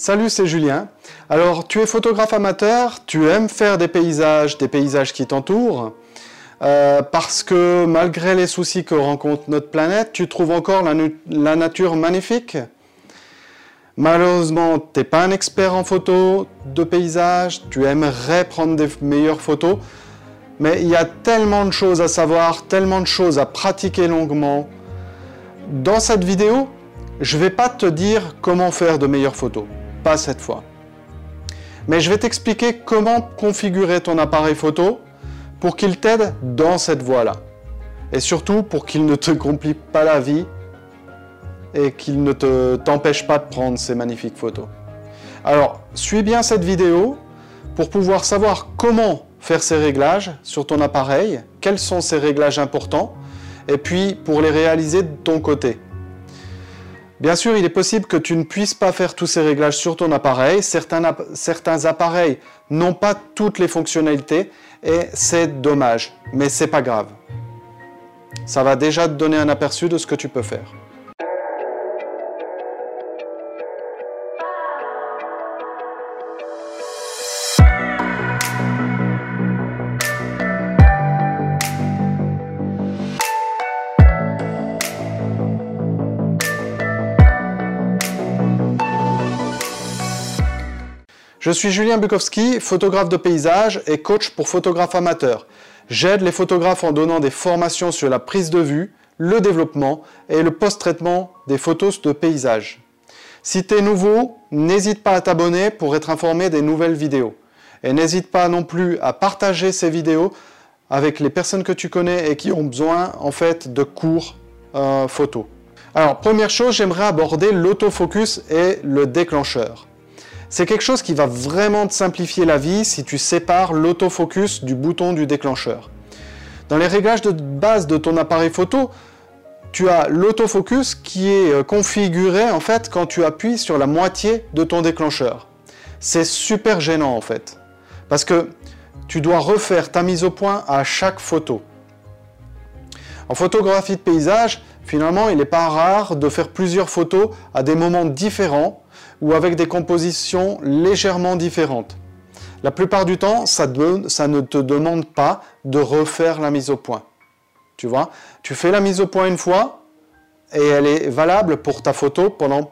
Salut, c'est Julien. Alors, tu es photographe amateur, tu aimes faire des paysages, des paysages qui t'entourent, euh, parce que malgré les soucis que rencontre notre planète, tu trouves encore la, nature magnifique. Malheureusement, tu n'es pas un expert en photo de paysages, tu aimerais prendre des meilleures photos, mais il y a tellement de choses à savoir, tellement de choses à pratiquer longuement. Dans cette vidéo, je ne vais pas te dire comment faire de meilleures photos cette fois. Mais je vais t'expliquer comment configurer ton appareil photo pour qu'il t'aide dans cette voie-là. Et surtout pour qu'il ne te complique pas la vie et qu'il ne te t'empêche pas de prendre ces magnifiques photos. Alors, suis bien cette vidéo pour pouvoir savoir comment faire ces réglages sur ton appareil, quels sont ces réglages importants, et puis pour les réaliser de ton côté. Bien sûr, il est possible que tu ne puisses pas faire tous ces réglages sur ton appareil. Certains, appareils n'ont pas toutes les fonctionnalités et c'est dommage, mais c'est pas grave. Ça va déjà te donner un aperçu de ce que tu peux faire. Je suis Julien Bukowski, photographe de paysage et coach pour photographes amateurs. J'aide les photographes en donnant des formations sur la prise de vue, le développement et le post-traitement des photos de paysage. Si tu es nouveau, n'hésite pas à t'abonner pour être informé des nouvelles vidéos. Et n'hésite pas non plus à partager ces vidéos avec les personnes que tu connais et qui ont besoin en fait de cours euh, photos. Alors première chose, j'aimerais aborder l'autofocus et le déclencheur. C'est quelque chose qui va vraiment te simplifier la vie si tu sépares l'autofocus du bouton du déclencheur. Dans les réglages de base de ton appareil photo, tu as l'autofocus qui est euh, configuré en fait quand tu appuies sur la moitié de ton déclencheur. C'est super gênant en fait parce que tu dois refaire ta mise au point à chaque photo. En photographie de paysage, finalement, il n'est pas rare de faire plusieurs photos à des moments différents ou avec des compositions légèrement différentes. La plupart du temps, ça, ne te demande pas de refaire la mise au point. Tu vois, tu fais la mise au point une fois et elle est valable pour ta photo pendant,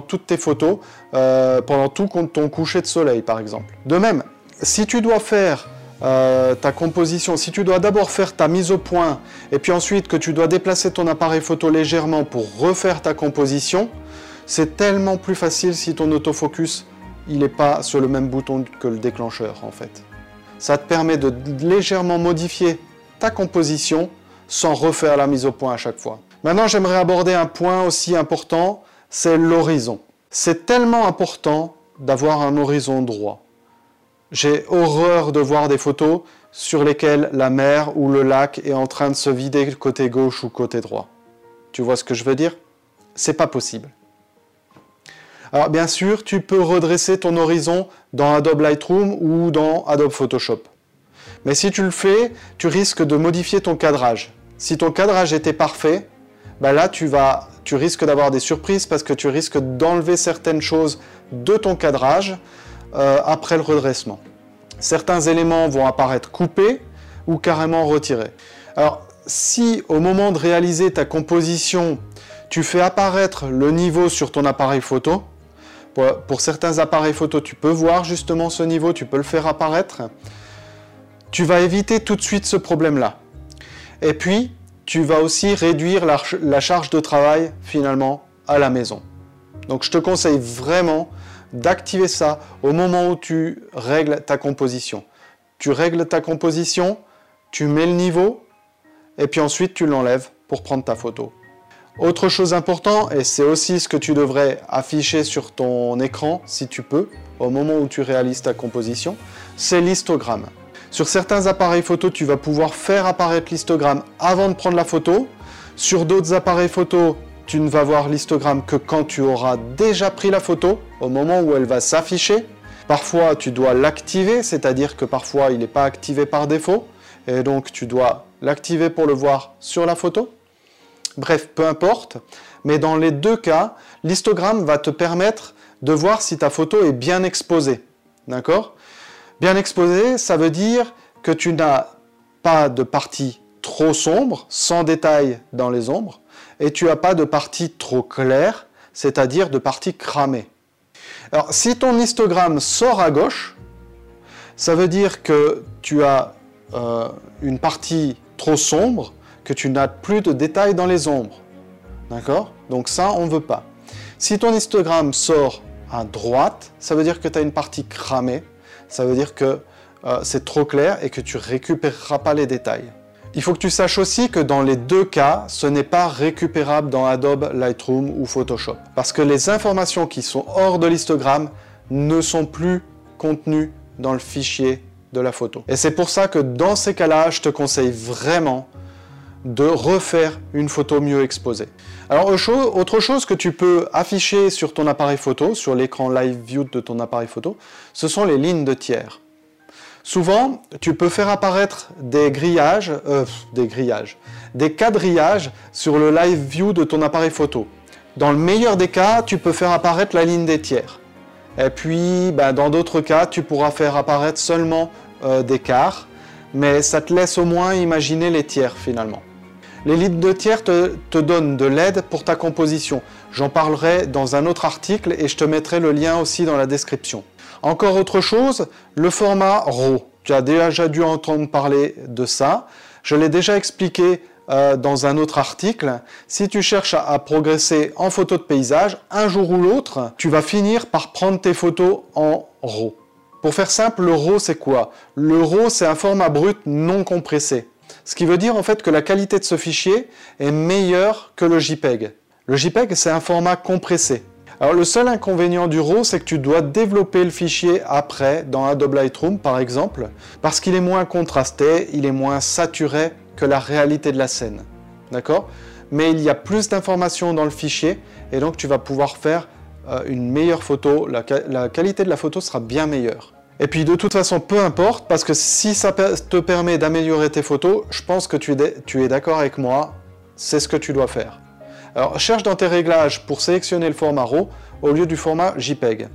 toutes tes photos, euh, pendant tout ton coucher de soleil par exemple. De même, si tu dois faire euh, ta composition, si tu dois d'abord faire ta mise au point et puis ensuite que tu dois déplacer ton appareil photo légèrement pour refaire ta composition, c'est tellement plus facile si ton autofocus il n'est pas sur le même bouton que le déclencheur en fait. Ça te permet de légèrement modifier ta composition sans refaire la mise au point à chaque fois. Maintenant, j'aimerais aborder un point aussi important, c'est l'horizon. C'est tellement important d'avoir un horizon droit. J'ai horreur de voir des photos sur lesquelles la mer ou le lac est en train de se vider côté gauche ou côté droit. Tu vois ce que je veux dire? C'est pas possible. Alors bien sûr, tu peux redresser ton horizon dans Adobe Lightroom ou dans Adobe Photoshop. Mais si tu le fais, tu risques de modifier ton cadrage. Si ton cadrage était parfait, ben là tu, risques d'avoir des surprises parce que tu risques d'enlever certaines choses de ton cadrage euh, après le redressement. Certains éléments vont apparaître coupés ou carrément retirés. Alors si au moment de réaliser ta composition, tu fais apparaître le niveau sur ton appareil photo, pour, certains appareils photo, tu peux voir justement ce niveau, tu peux le faire apparaître. Tu vas éviter tout de suite ce problème-là. Et puis, tu vas aussi réduire la, charge de travail finalement à la maison. Donc je te conseille vraiment d'activer ça au moment où tu règles ta composition. Tu règles ta composition, tu mets le niveau, et puis ensuite tu l'enlèves pour prendre ta photo. Autre chose importante, et c'est aussi ce que tu devrais afficher sur ton écran, si tu peux, au moment où tu réalises ta composition, c'est l'histogramme. Sur certains appareils photo, tu vas pouvoir faire apparaître l'histogramme avant de prendre la photo. Sur d'autres appareils photo, tu ne vas voir l'histogramme que quand tu auras déjà pris la photo, au moment où elle va s'afficher. Parfois, tu dois l'activer, c'est-à-dire que parfois, il n'est pas activé par défaut, et donc tu dois l'activer pour le voir sur la photo. Bref, peu importe. Mais dans les deux cas, l'histogramme va te permettre de voir si ta photo est bien exposée. D'accord? Bien exposée, ça veut dire que tu n'as pas de partie trop sombre, sans détail dans les ombres, et tu n'as pas de partie trop claire, c'est-à-dire de partie cramée. Alors, si ton histogramme sort à gauche, ça veut dire que tu as euh, une partie trop sombre, que tu n'as plus de détails dans les ombres. D'accord? Donc ça, on ne veut pas. Si ton histogramme sort à droite, ça veut dire que tu as une partie cramée, ça veut dire que euh, c'est trop clair et que tu récupéreras pas les détails. Il faut que tu saches aussi que dans les deux cas, ce n'est pas récupérable dans Adobe Lightroom ou Photoshop. Parce que les informations qui sont hors de l'histogramme ne sont plus contenues dans le fichier de la photo. Et c'est pour ça que dans ces cas-là, je te conseille vraiment de refaire une photo mieux exposée. Alors autre chose que tu peux afficher sur ton appareil photo, sur l'écran Live View de ton appareil photo, ce sont les lignes de tiers. Souvent, tu peux faire apparaître des grillages, euh, des grillages, des quadrillages sur le live view de ton appareil photo. Dans le meilleur des cas, tu peux faire apparaître la ligne des tiers. Et puis, ben, dans d'autres cas, tu pourras faire apparaître seulement euh, des quarts, mais ça te laisse au moins imaginer les tiers finalement. Les de tiers te, te donnent de l'aide pour ta composition. J'en parlerai dans un autre article et je te mettrai le lien aussi dans la description. Encore autre chose, le format RAW. Tu as déjà dû entendre parler de ça. Je l'ai déjà expliqué euh, dans un autre article. Si tu cherches à, progresser en photo de paysage, un jour ou l'autre, tu vas finir par prendre tes photos en RAW. Pour faire simple, le RAW c'est quoi? Le RAW c'est un format brut non compressé. Ce qui veut dire en fait que la qualité de ce fichier est meilleure que le JPEG. Le JPEG c'est un format compressé. Alors le seul inconvénient du RAW, c'est que tu dois développer le fichier après, dans Adobe Lightroom par exemple, parce qu'il est moins contrasté, il est moins saturé que la réalité de la scène. D'accord? Mais il y a plus d'informations dans le fichier, et donc tu vas pouvoir faire euh, une meilleure photo, la, qualité de la photo sera bien meilleure. Et puis de toute façon, peu importe, parce que si ça te permet d'améliorer tes photos, je pense que tu es d'accord avec moi, c'est ce que tu dois faire. Alors, cherche dans tes réglages pour sélectionner le format RAW au lieu du format JPEG.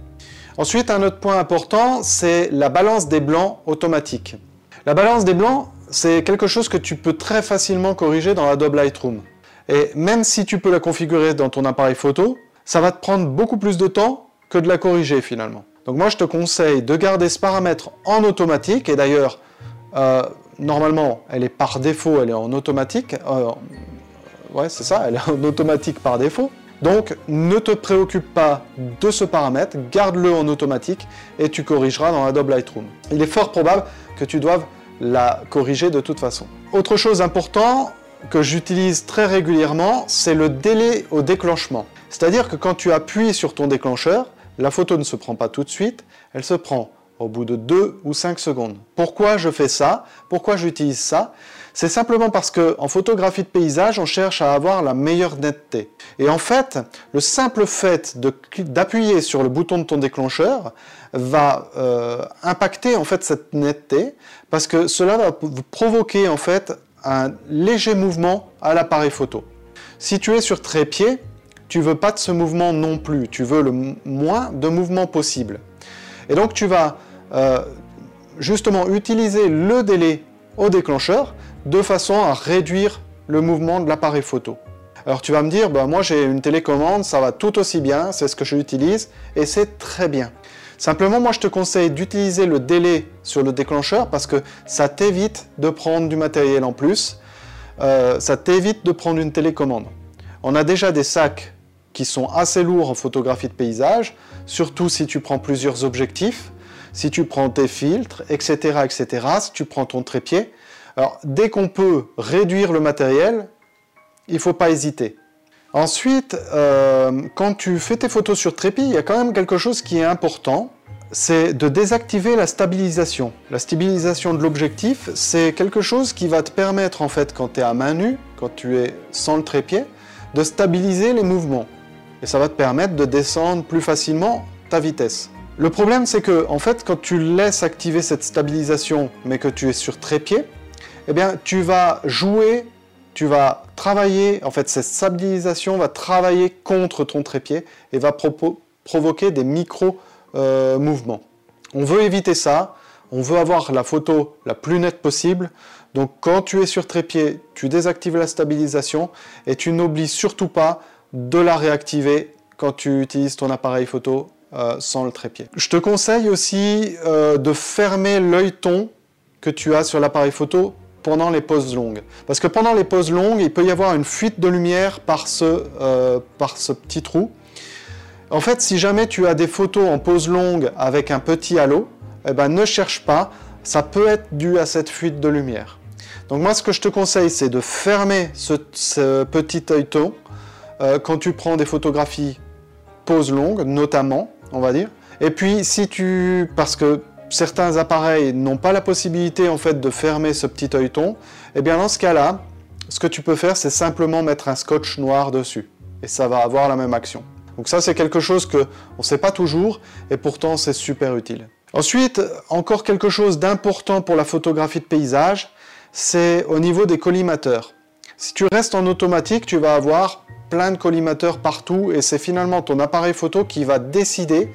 Ensuite, un autre point important, c'est la balance des blancs automatique. La balance des blancs, c'est quelque chose que tu peux très facilement corriger dans Adobe Lightroom. Et même si tu peux la configurer dans ton appareil photo, ça va te prendre beaucoup plus de temps que de la corriger finalement. Donc moi je te conseille de garder ce paramètre en automatique, et d'ailleurs euh, normalement elle est par défaut, elle est en automatique, euh, ouais, c'est ça, elle est en automatique par défaut. Donc ne te préoccupe pas de ce paramètre, garde-le en automatique et tu corrigeras dans Adobe Lightroom. Il est fort probable que tu doives la corriger de toute façon. Autre chose importante que j'utilise très régulièrement, c'est le délai au déclenchement. C'est-à-dire que quand tu appuies sur ton déclencheur, la photo ne se prend pas tout de suite, elle se prend au bout de 2 ou 5 secondes. Pourquoi je fais ça? Pourquoi j'utilise ça? C'est simplement parce qu'en photographie de paysage, on cherche à avoir la meilleure netteté. Et en fait, le simple fait d'appuyer sur le bouton de ton déclencheur va euh, impacter en fait cette netteté parce que cela va provoquer en fait un léger mouvement à l'appareil photo. Si tu es sur trépied, tu veux pas de ce mouvement non plus, tu veux le moins de mouvement possible. Et donc tu vas euh, justement utiliser le délai au déclencheur de façon à réduire le mouvement de l'appareil photo. Alors tu vas me dire, bah, moi j'ai une télécommande, ça va tout aussi bien, c'est ce que j'utilise et c'est très bien. Simplement, moi je te conseille d'utiliser le délai sur le déclencheur parce que ça t'évite de prendre du matériel en plus, euh, ça t'évite de prendre une télécommande. On a déjà des sacs qui sont assez lourds en photographie de paysage, surtout si tu prends plusieurs objectifs, si tu prends tes filtres, etc., etc., si tu prends ton trépied. Alors, dès qu'on peut réduire le matériel, il ne faut pas hésiter. Ensuite, euh, quand tu fais tes photos sur trépied, il y a quand même quelque chose qui est important, c'est de désactiver la stabilisation. La stabilisation de l'objectif, c'est quelque chose qui va te permettre, en fait, quand tu es à main nue, quand tu es sans le trépied, de stabiliser les mouvements. Et ça va te permettre de descendre plus facilement ta vitesse. Le problème, c'est que, en fait, quand tu laisses activer cette stabilisation, mais que tu es sur trépied, eh bien, tu vas jouer, tu vas travailler, en fait, cette stabilisation va travailler contre ton trépied et va provoquer des micro-mouvements. on veut éviter ça, on veut avoir la photo la plus nette possible. Donc quand tu es sur trépied, tu désactives la stabilisation et tu n'oublies surtout pas de la réactiver quand tu utilises ton appareil photo euh, sans le trépied. Je te conseille aussi euh, de fermer l'œilleton que tu as sur l'appareil photo pendant les pauses longues. Parce que pendant les pauses longues, il peut y avoir une fuite de lumière par ce, euh, par ce petit trou. En fait, si jamais tu as des photos en pause longue avec un petit halo, eh ben, ne cherche pas, ça peut être dû à cette fuite de lumière. Donc moi, ce que je te conseille, c'est de fermer ce, petit œilleton euh, quand tu prends des photographies pause longue, notamment, on va dire. Et puis, si tu... parce que certains appareils n'ont pas la possibilité en fait de fermer ce petit œilleton, eh bien dans ce cas-là, ce que tu peux faire, c'est simplement mettre un scotch noir dessus. Et ça va avoir la même action. Donc ça, c'est quelque chose qu'on ne sait pas toujours, et pourtant c'est super utile. Ensuite, encore quelque chose d'important pour la photographie de paysage, c'est au niveau des collimateurs. Si tu restes en automatique, tu vas avoir plein de collimateurs partout, et c'est finalement ton appareil photo qui va décider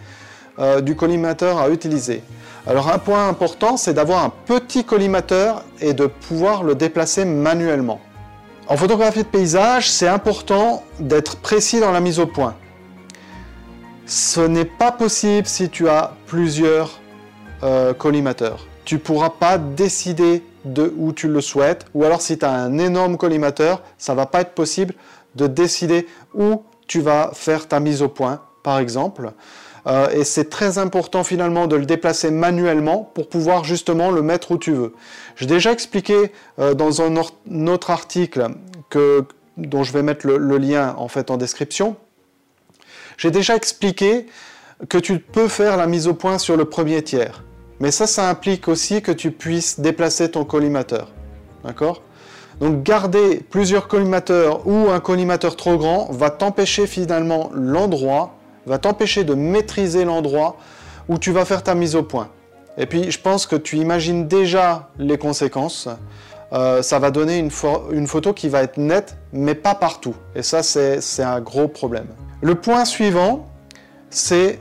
euh, du collimateur à utiliser. Alors un point important, c'est d'avoir un petit collimateur et de pouvoir le déplacer manuellement. En photographie de paysage, c'est important d'être précis dans la mise au point. Ce n'est pas possible si tu as plusieurs euh, collimateurs. Tu ne pourras pas décider de où tu le souhaites, ou alors si tu as un énorme collimateur, ça va pas être possible de décider où tu vas faire ta mise au point, par exemple. Euh, et c'est très important finalement de le déplacer manuellement pour pouvoir justement le mettre où tu veux. J'ai déjà expliqué euh, dans un, autre article que, dont je vais mettre le, lien en fait en description. J'ai déjà expliqué que tu peux faire la mise au point sur le premier tiers. Mais ça, ça implique aussi que tu puisses déplacer ton collimateur. D'accord? Donc garder plusieurs collimateurs ou un collimateur trop grand va t'empêcher finalement l'endroit va t'empêcher de maîtriser l'endroit où tu vas faire ta mise au point. Et puis, je pense que tu imagines déjà les conséquences. Euh, ça va donner une, photo qui va être nette, mais pas partout. Et ça, c'est un gros problème. Le point suivant, c'est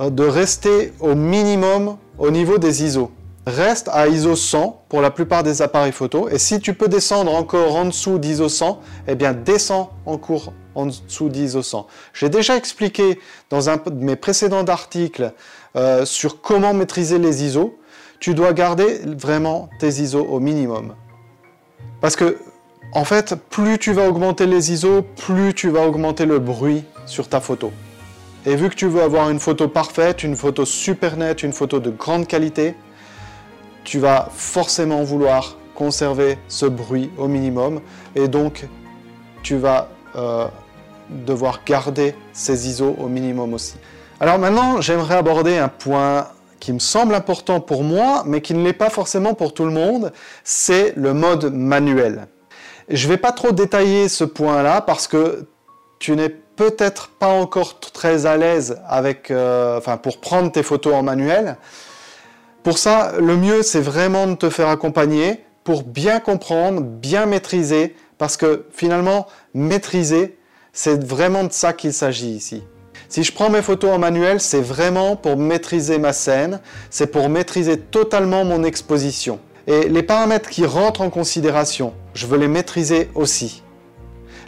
euh, de rester au minimum au niveau des ISO. Reste à ISO 100 pour la plupart des appareils photo. Et si tu peux descendre encore en dessous d'ISO 100, eh bien descends en cours en dessous d'ISO 100. J'ai déjà expliqué dans un de mes précédents articles euh, sur comment maîtriser les ISO. Tu dois garder vraiment tes ISO au minimum. Parce que, en fait, plus tu vas augmenter les ISO, plus tu vas augmenter le bruit sur ta photo. Et vu que tu veux avoir une photo parfaite, une photo super nette, une photo de grande qualité, tu vas forcément vouloir conserver ce bruit au minimum. Et donc, tu vas euh, devoir garder ces ISO au minimum aussi. Alors maintenant, j'aimerais aborder un point qui me semble important pour moi, mais qui ne l'est pas forcément pour tout le monde, c'est le mode manuel. Je ne vais pas trop détailler ce point-là parce que tu n'es peut-être pas encore très à l'aise avec, euh, pour prendre tes photos en manuel. Pour ça, le mieux, c'est vraiment de te faire accompagner pour bien comprendre, bien maîtriser, parce que finalement, maîtriser, c'est vraiment de ça qu'il s'agit ici. Si je prends mes photos en manuel, c'est vraiment pour maîtriser ma scène, c'est pour maîtriser totalement mon exposition. Et les paramètres qui rentrent en considération, je veux les maîtriser aussi.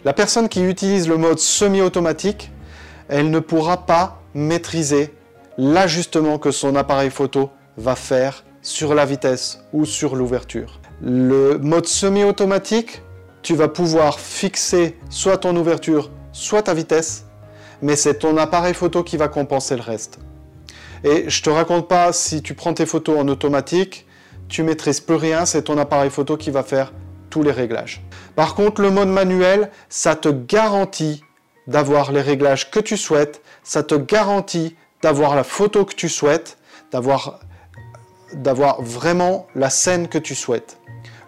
La personne qui utilise le mode semi-automatique, elle ne pourra pas maîtriser l'ajustement que son appareil photo va faire sur la vitesse ou sur l'ouverture. Le mode semi-automatique, tu vas pouvoir fixer soit ton ouverture, soit ta vitesse, mais c'est ton appareil photo qui va compenser le reste. Et je te raconte pas si tu prends tes photos en automatique, tu maîtrises plus rien, c'est ton appareil photo qui va faire tous les réglages. Par contre, le mode manuel, ça te garantit d'avoir les réglages que tu souhaites, ça te garantit d'avoir la photo que tu souhaites, d'avoir d'avoir vraiment la scène que tu souhaites.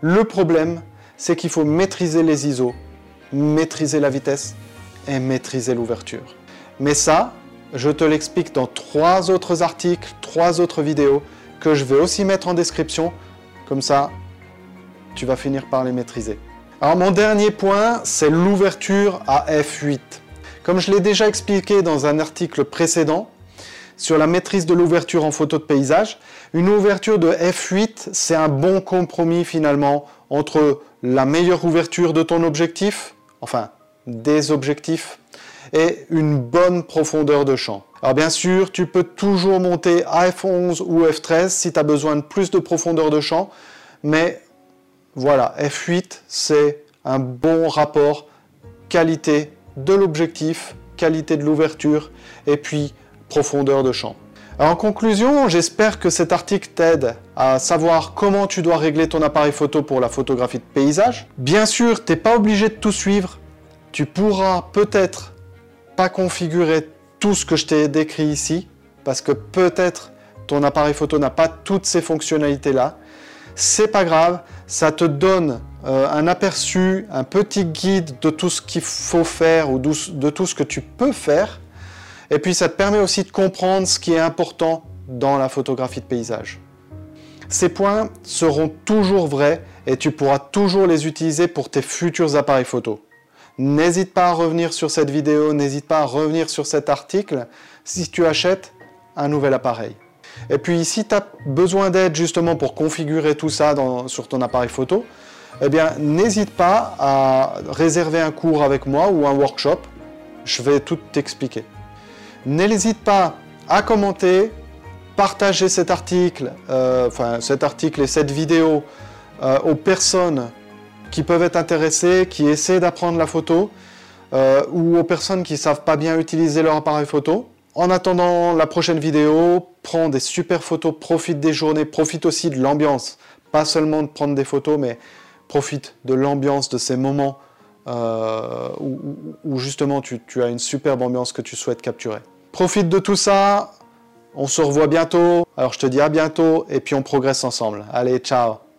Le problème, c'est qu'il faut maîtriser les ISO, maîtriser la vitesse et maîtriser l'ouverture. Mais ça, je te l'explique dans trois autres articles, trois autres vidéos que je vais aussi mettre en description. Comme ça, tu vas finir par les maîtriser. Alors mon dernier point, c'est l'ouverture à f8. Comme je l'ai déjà expliqué dans un article précédent sur la maîtrise de l'ouverture en photo de paysage, une ouverture de f8, c'est un bon compromis finalement entre la meilleure ouverture de ton objectif, enfin des objectifs, et une bonne profondeur de champ. Alors bien sûr, tu peux toujours monter à f11 ou f13 si tu as besoin de plus de profondeur de champ, mais voilà, f8 c'est un bon rapport qualité de l'objectif, qualité de l'ouverture et puis profondeur de champ. en conclusion, j'espère que cet article t'aide à savoir comment tu dois régler ton appareil photo pour la photographie de paysage. Bien sûr, tu n'es pas obligé de tout suivre. Tu pourras peut-être pas configurer tout ce que je t'ai décrit ici, parce que peut-être ton appareil photo n'a pas toutes ces fonctionnalités-là. C'est pas grave, ça te donne euh, un aperçu, un petit guide de tout ce qu'il faut faire ou de tout ce que tu peux faire. Et puis ça te permet aussi de comprendre ce qui est important dans la photographie de paysage. Ces points seront toujours vrais et tu pourras toujours les utiliser pour tes futurs appareils photo. N'hésite pas à revenir sur cette vidéo, n'hésite pas à revenir sur cet article si tu achètes un nouvel appareil. Et puis si tu as besoin d'aide justement pour configurer tout ça sur ton appareil photo, eh bien n'hésite pas à réserver un cours avec moi ou un workshop. Je vais tout t'expliquer. N'hésite pas à commenter, partager cet article, euh, enfin cet article et cette vidéo euh, aux personnes qui peuvent être intéressées, qui essaient d'apprendre la photo, euh, ou aux personnes qui ne savent pas bien utiliser leur appareil photo. En attendant la prochaine vidéo, prends des super photos, profite des journées, profite aussi de l'ambiance. Pas seulement de prendre des photos, mais profite de l'ambiance, de ces moments euh, où, justement tu, tu as une superbe ambiance que tu souhaites capturer. Profite de tout ça, on se revoit bientôt. Alors je te dis à bientôt et puis on progresse ensemble. Allez, ciao